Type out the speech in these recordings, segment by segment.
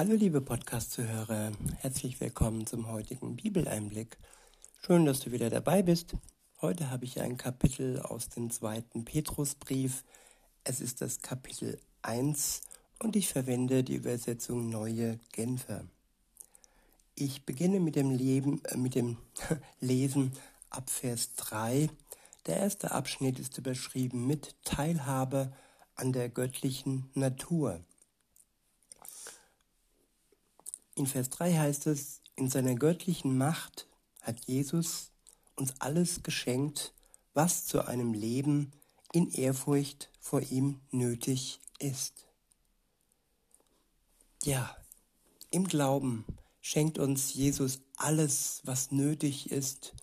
Hallo liebe Podcast-Zuhörer, herzlich willkommen zum heutigen Bibeleinblick. Schön, dass du wieder dabei bist. Heute habe ich ein Kapitel aus dem zweiten Petrusbrief. Es ist das Kapitel 1 und ich verwende die Übersetzung Neue Genfer. Ich beginne mit dem, Leben, äh, mit dem Lesen ab Vers 3. Der erste Abschnitt ist überschrieben mit Teilhabe an der göttlichen Natur. In Vers 3 heißt es, in seiner göttlichen Macht hat Jesus uns alles geschenkt, was zu einem Leben in Ehrfurcht vor ihm nötig ist. Ja, im Glauben schenkt uns Jesus alles, was nötig ist,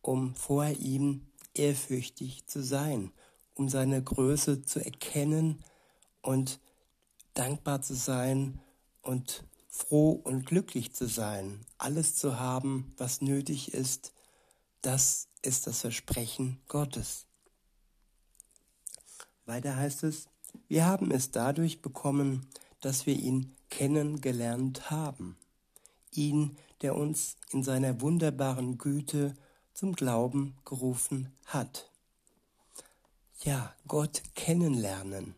um vor ihm ehrfürchtig zu sein, um seine Größe zu erkennen und dankbar zu sein und froh und glücklich zu sein, alles zu haben, was nötig ist, das ist das Versprechen Gottes. Weiter heißt es, wir haben es dadurch bekommen, dass wir ihn kennengelernt haben, ihn, der uns in seiner wunderbaren Güte zum Glauben gerufen hat. Ja, Gott kennenlernen,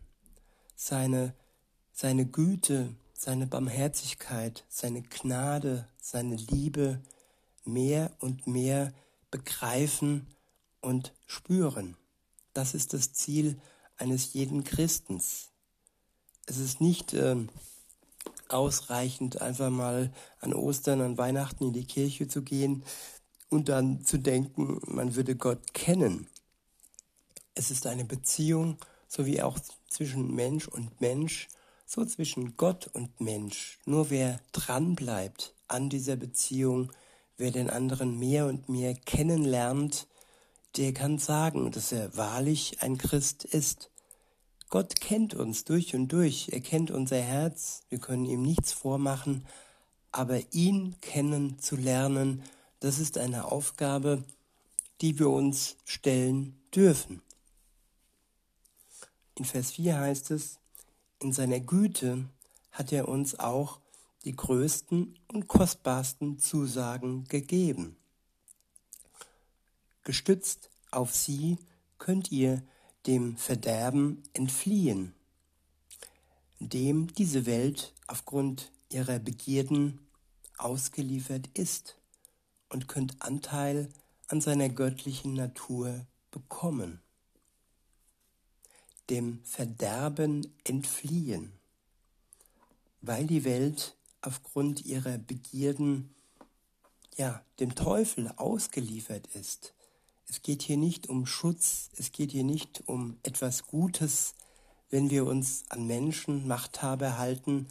seine, seine Güte, seine Barmherzigkeit, seine Gnade, seine Liebe mehr und mehr begreifen und spüren. Das ist das Ziel eines jeden Christens. Es ist nicht äh, ausreichend, einfach mal an Ostern, an Weihnachten in die Kirche zu gehen und dann zu denken, man würde Gott kennen. Es ist eine Beziehung, so wie auch zwischen Mensch und Mensch, so zwischen Gott und Mensch. Nur wer dranbleibt an dieser Beziehung, wer den anderen mehr und mehr kennenlernt, der kann sagen, dass er wahrlich ein Christ ist. Gott kennt uns durch und durch, er kennt unser Herz, wir können ihm nichts vormachen, aber ihn kennen zu lernen, das ist eine Aufgabe, die wir uns stellen dürfen. In Vers 4 heißt es, in seiner Güte hat er uns auch die größten und kostbarsten Zusagen gegeben. Gestützt auf sie könnt ihr dem Verderben entfliehen, dem diese Welt aufgrund ihrer Begierden ausgeliefert ist und könnt Anteil an seiner göttlichen Natur bekommen dem Verderben entfliehen, weil die Welt aufgrund ihrer Begierden ja dem Teufel ausgeliefert ist. Es geht hier nicht um Schutz, es geht hier nicht um etwas Gutes, wenn wir uns an Menschen, Machthaber halten,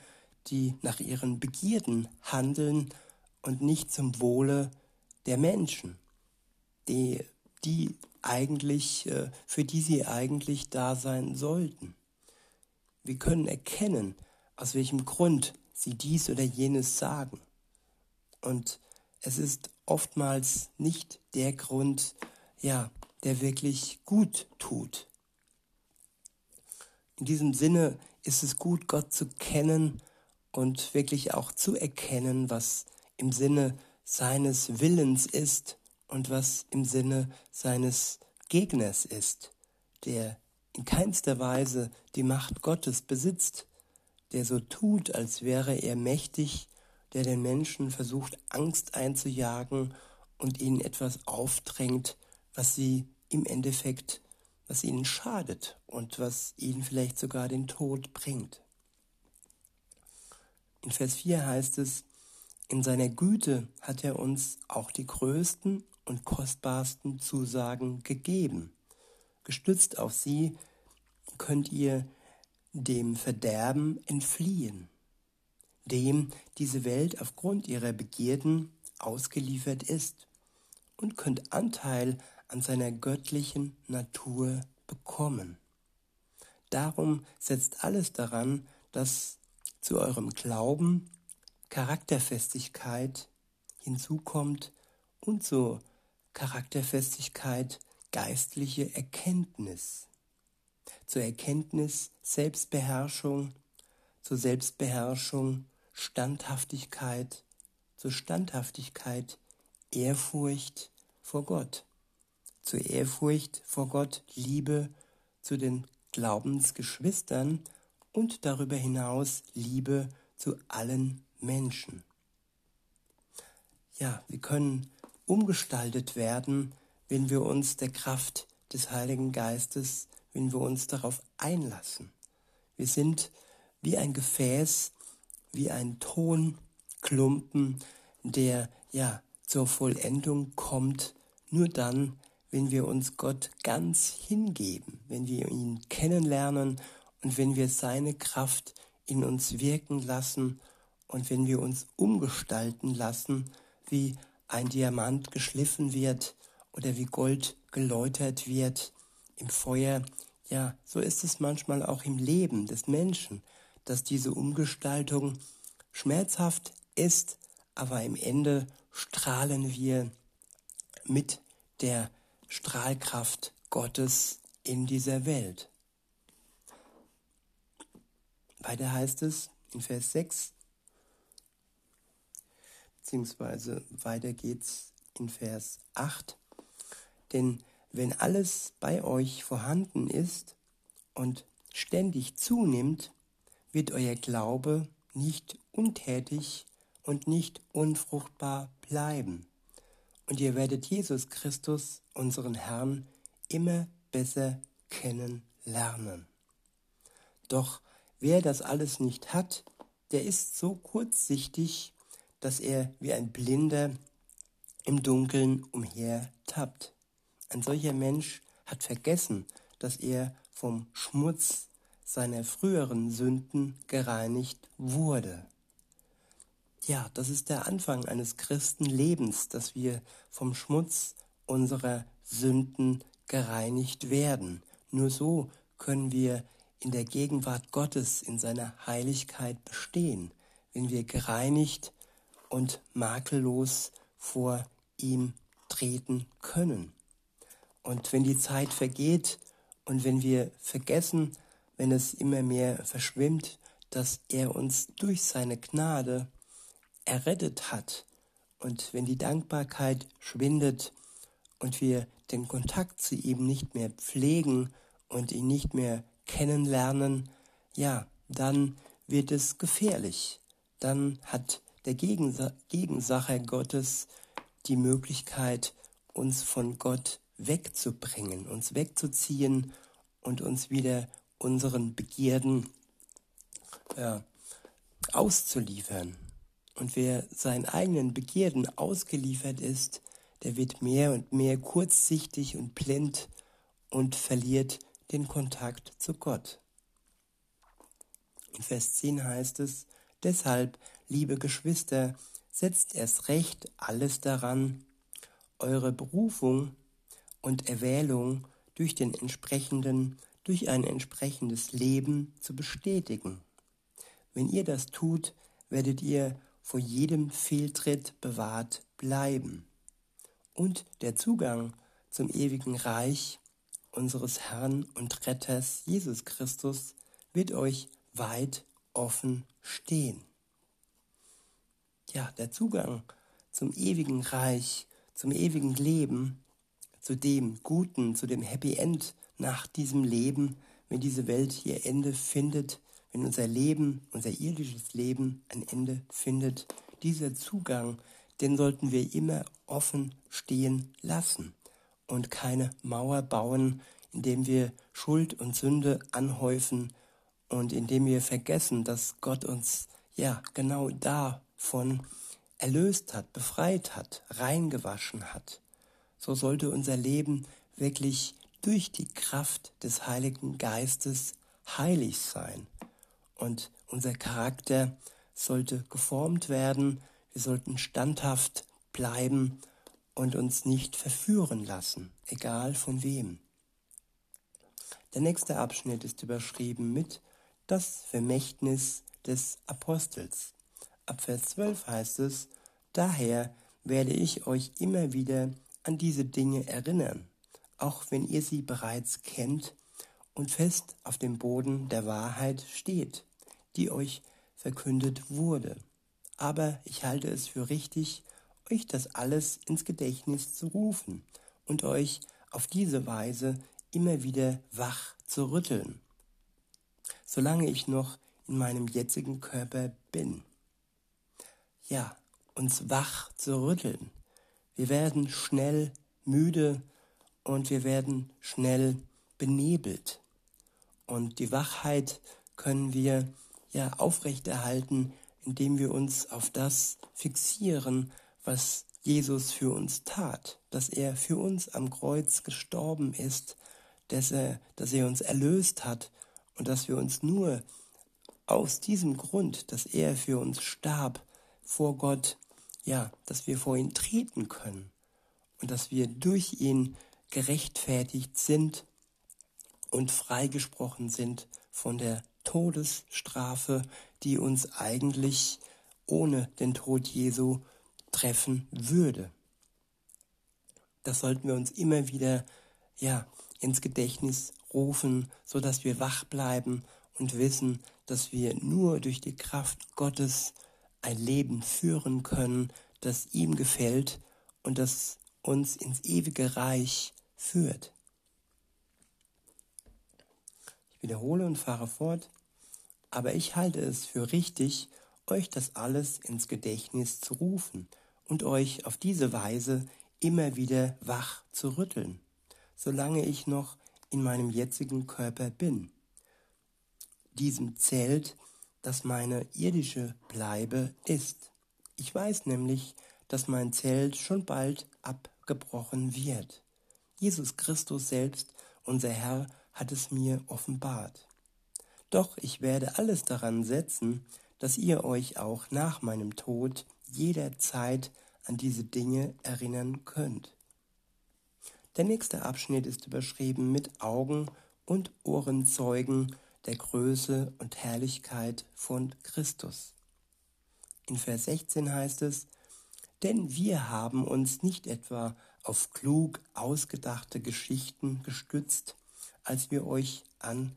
die nach ihren Begierden handeln und nicht zum Wohle der Menschen, die, die eigentlich, äh, für die sie eigentlich da sein sollten. Wir können erkennen, aus welchem Grund sie dies oder jenes sagen. Und es ist oftmals nicht der Grund, ja, der wirklich gut tut. In diesem Sinne ist es gut, Gott zu kennen und wirklich auch zu erkennen, was im Sinne seines Willens ist und was im Sinne seines Gegners ist, der in keinster Weise die Macht Gottes besitzt, der so tut, als wäre er mächtig, der den Menschen versucht, Angst einzujagen und ihnen etwas aufdrängt, was sie im Endeffekt, was ihnen schadet und was ihnen vielleicht sogar den Tod bringt. In Vers 4 heißt es, in seiner Güte hat er uns auch die größten und kostbarsten Zusagen gegeben. Gestützt auf sie könnt ihr dem Verderben entfliehen, dem diese Welt aufgrund ihrer Begierden ausgeliefert ist, und könnt Anteil an seiner göttlichen Natur bekommen. Darum setzt alles daran, dass zu eurem Glauben Charakterfestigkeit hinzukommt und so Charakterfestigkeit, geistliche Erkenntnis. Zur Erkenntnis Selbstbeherrschung, zur Selbstbeherrschung Standhaftigkeit, zur Standhaftigkeit Ehrfurcht vor Gott, zur Ehrfurcht vor Gott Liebe zu den Glaubensgeschwistern und darüber hinaus Liebe zu allen Menschen. Ja, wir können umgestaltet werden, wenn wir uns der Kraft des Heiligen Geistes, wenn wir uns darauf einlassen. Wir sind wie ein Gefäß, wie ein Tonklumpen, der ja zur Vollendung kommt, nur dann, wenn wir uns Gott ganz hingeben, wenn wir ihn kennenlernen und wenn wir seine Kraft in uns wirken lassen und wenn wir uns umgestalten lassen, wie ein Diamant geschliffen wird oder wie Gold geläutert wird im Feuer, ja, so ist es manchmal auch im Leben des Menschen, dass diese Umgestaltung schmerzhaft ist, aber im Ende strahlen wir mit der Strahlkraft Gottes in dieser Welt. Weiter heißt es in Vers 6, beziehungsweise weiter geht's in Vers 8. Denn wenn alles bei euch vorhanden ist und ständig zunimmt, wird euer Glaube nicht untätig und nicht unfruchtbar bleiben. Und ihr werdet Jesus Christus, unseren Herrn, immer besser kennenlernen. Doch wer das alles nicht hat, der ist so kurzsichtig dass er wie ein Blinder im Dunkeln umhertappt. Ein solcher Mensch hat vergessen, dass er vom Schmutz seiner früheren Sünden gereinigt wurde. Ja, das ist der Anfang eines Christenlebens, dass wir vom Schmutz unserer Sünden gereinigt werden. Nur so können wir in der Gegenwart Gottes, in seiner Heiligkeit bestehen, wenn wir gereinigt und makellos vor ihm treten können. Und wenn die Zeit vergeht und wenn wir vergessen, wenn es immer mehr verschwimmt, dass er uns durch seine Gnade errettet hat und wenn die Dankbarkeit schwindet und wir den Kontakt zu ihm nicht mehr pflegen und ihn nicht mehr kennenlernen, ja, dann wird es gefährlich. Dann hat der Gegensa Gegensache Gottes die Möglichkeit, uns von Gott wegzubringen, uns wegzuziehen und uns wieder unseren Begierden äh, auszuliefern. Und wer seinen eigenen Begierden ausgeliefert ist, der wird mehr und mehr kurzsichtig und blind und verliert den Kontakt zu Gott. In Vers 10 heißt es, deshalb liebe Geschwister, setzt erst recht alles daran, eure Berufung und Erwählung durch den entsprechenden, durch ein entsprechendes Leben zu bestätigen. Wenn ihr das tut, werdet ihr vor jedem Fehltritt bewahrt bleiben. Und der Zugang zum ewigen Reich unseres Herrn und Retters Jesus Christus wird euch weit offen stehen ja, der Zugang zum ewigen Reich, zum ewigen Leben, zu dem Guten, zu dem Happy End nach diesem Leben, wenn diese Welt ihr Ende findet, wenn unser Leben, unser irdisches Leben ein Ende findet, dieser Zugang, den sollten wir immer offen stehen lassen und keine Mauer bauen, indem wir Schuld und Sünde anhäufen und indem wir vergessen, dass Gott uns ja genau da von erlöst hat, befreit hat, reingewaschen hat. So sollte unser Leben wirklich durch die Kraft des Heiligen Geistes heilig sein. Und unser Charakter sollte geformt werden, wir sollten standhaft bleiben und uns nicht verführen lassen, egal von wem. Der nächste Abschnitt ist überschrieben mit das Vermächtnis des Apostels. Ab Vers 12 heißt es, Daher werde ich euch immer wieder an diese Dinge erinnern, auch wenn ihr sie bereits kennt und fest auf dem Boden der Wahrheit steht, die euch verkündet wurde. Aber ich halte es für richtig, euch das alles ins Gedächtnis zu rufen und euch auf diese Weise immer wieder wach zu rütteln, solange ich noch in meinem jetzigen Körper bin. Ja, uns wach zu rütteln. Wir werden schnell müde und wir werden schnell benebelt. Und die Wachheit können wir ja aufrechterhalten, indem wir uns auf das fixieren, was Jesus für uns tat, dass er für uns am Kreuz gestorben ist, dass er, dass er uns erlöst hat und dass wir uns nur aus diesem Grund, dass er für uns starb, vor Gott, ja, dass wir vor ihn treten können und dass wir durch ihn gerechtfertigt sind und freigesprochen sind von der Todesstrafe, die uns eigentlich ohne den Tod Jesu treffen würde. Das sollten wir uns immer wieder ja ins Gedächtnis rufen, so dass wir wach bleiben und wissen, dass wir nur durch die Kraft Gottes ein Leben führen können, das ihm gefällt und das uns ins ewige Reich führt. Ich wiederhole und fahre fort, aber ich halte es für richtig, euch das alles ins Gedächtnis zu rufen und euch auf diese Weise immer wieder wach zu rütteln, solange ich noch in meinem jetzigen Körper bin. Diesem zählt, dass meine irdische Bleibe ist. Ich weiß nämlich, dass mein Zelt schon bald abgebrochen wird. Jesus Christus selbst, unser Herr, hat es mir offenbart. Doch ich werde alles daran setzen, dass ihr euch auch nach meinem Tod jederzeit an diese Dinge erinnern könnt. Der nächste Abschnitt ist überschrieben mit Augen und Ohrenzeugen der Größe und Herrlichkeit von Christus. In Vers 16 heißt es, denn wir haben uns nicht etwa auf klug ausgedachte Geschichten gestützt, als wir euch an,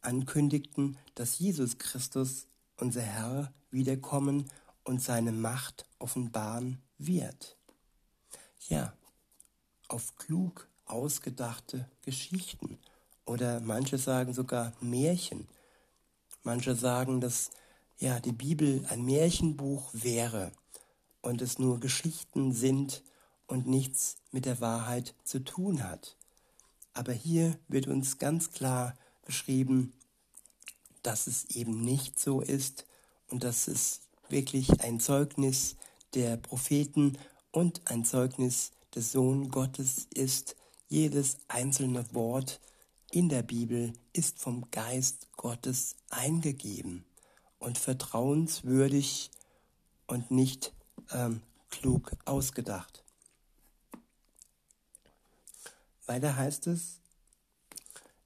ankündigten, dass Jesus Christus, unser Herr, wiederkommen und seine Macht offenbaren wird. Ja, auf klug ausgedachte Geschichten oder manche sagen sogar Märchen. Manche sagen, dass ja die Bibel ein Märchenbuch wäre und es nur Geschichten sind und nichts mit der Wahrheit zu tun hat. Aber hier wird uns ganz klar beschrieben, dass es eben nicht so ist und dass es wirklich ein Zeugnis der Propheten und ein Zeugnis des Sohn Gottes ist. Jedes einzelne Wort in der Bibel ist vom Geist Gottes eingegeben und vertrauenswürdig und nicht ähm, klug ausgedacht. Weiter heißt es,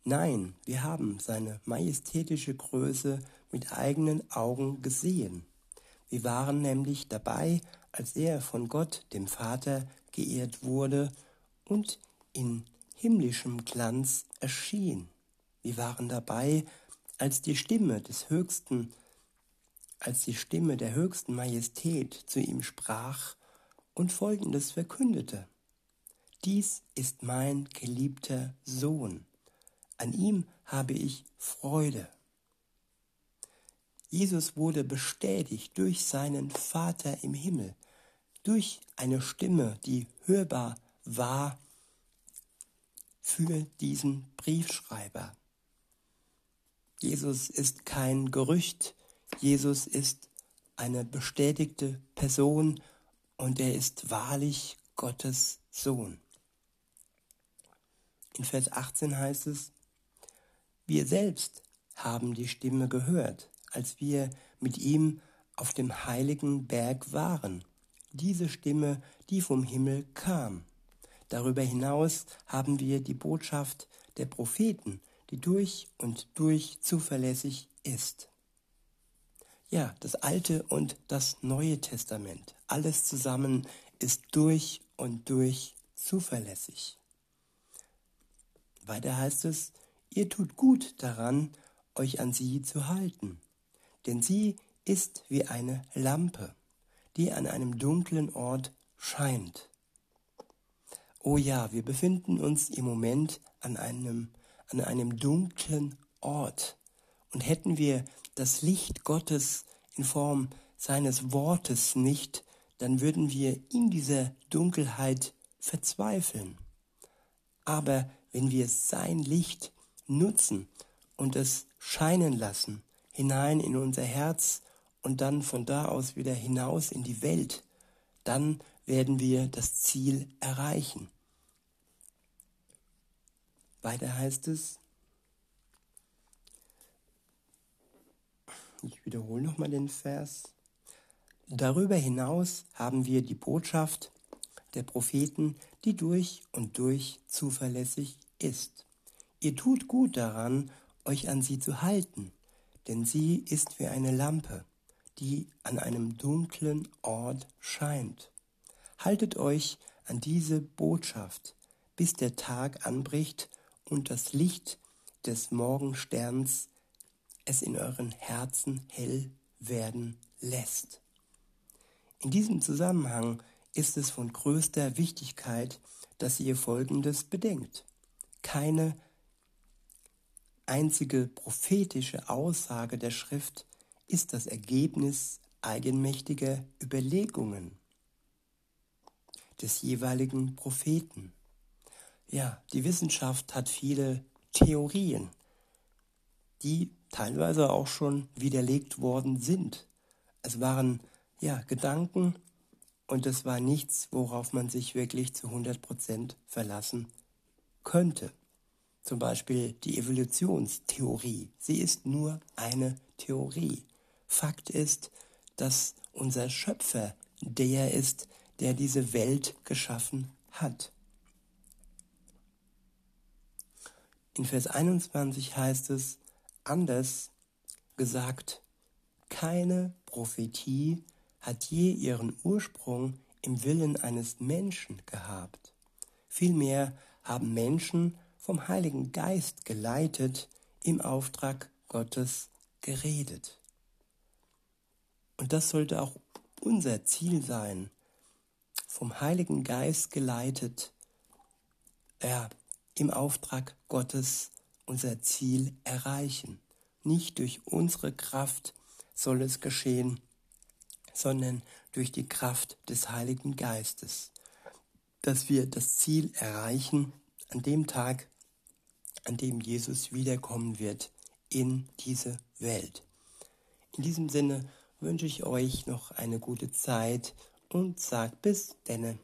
nein, wir haben seine majestätische Größe mit eigenen Augen gesehen. Wir waren nämlich dabei, als er von Gott, dem Vater, geehrt wurde und in himmlischem Glanz erschien. Wir waren dabei, als die Stimme des Höchsten, als die Stimme der höchsten Majestät zu ihm sprach und Folgendes verkündete. Dies ist mein geliebter Sohn, an ihm habe ich Freude. Jesus wurde bestätigt durch seinen Vater im Himmel, durch eine Stimme, die hörbar war für diesen Briefschreiber. Jesus ist kein Gerücht, Jesus ist eine bestätigte Person und er ist wahrlich Gottes Sohn. In Vers 18 heißt es, wir selbst haben die Stimme gehört, als wir mit ihm auf dem heiligen Berg waren. Diese Stimme, die vom Himmel kam. Darüber hinaus haben wir die Botschaft der Propheten, die durch und durch zuverlässig ist. Ja, das Alte und das Neue Testament, alles zusammen ist durch und durch zuverlässig. Weiter heißt es, ihr tut gut daran, euch an sie zu halten, denn sie ist wie eine Lampe, die an einem dunklen Ort scheint. Oh ja, wir befinden uns im Moment an einem, an einem dunklen Ort. Und hätten wir das Licht Gottes in Form seines Wortes nicht, dann würden wir in dieser Dunkelheit verzweifeln. Aber wenn wir sein Licht nutzen und es scheinen lassen, hinein in unser Herz und dann von da aus wieder hinaus in die Welt, dann werden wir das Ziel erreichen. Weiter heißt es, ich wiederhole nochmal den Vers, darüber hinaus haben wir die Botschaft der Propheten, die durch und durch zuverlässig ist. Ihr tut gut daran, euch an sie zu halten, denn sie ist wie eine Lampe, die an einem dunklen Ort scheint. Haltet euch an diese Botschaft, bis der Tag anbricht und das Licht des Morgensterns es in euren Herzen hell werden lässt. In diesem Zusammenhang ist es von größter Wichtigkeit, dass ihr Folgendes bedenkt. Keine einzige prophetische Aussage der Schrift ist das Ergebnis eigenmächtiger Überlegungen des jeweiligen Propheten. Ja, die Wissenschaft hat viele Theorien, die teilweise auch schon widerlegt worden sind. Es waren ja Gedanken und es war nichts, worauf man sich wirklich zu 100 Prozent verlassen könnte. Zum Beispiel die Evolutionstheorie. Sie ist nur eine Theorie. Fakt ist, dass unser Schöpfer der ist, der diese Welt geschaffen hat. In Vers 21 heißt es anders gesagt, keine Prophetie hat je ihren Ursprung im Willen eines Menschen gehabt. Vielmehr haben Menschen vom Heiligen Geist geleitet, im Auftrag Gottes geredet. Und das sollte auch unser Ziel sein, vom Heiligen Geist geleitet, ja, im Auftrag Gottes unser Ziel erreichen. Nicht durch unsere Kraft soll es geschehen, sondern durch die Kraft des Heiligen Geistes, dass wir das Ziel erreichen an dem Tag, an dem Jesus wiederkommen wird in diese Welt. In diesem Sinne wünsche ich euch noch eine gute Zeit und sag bis denne.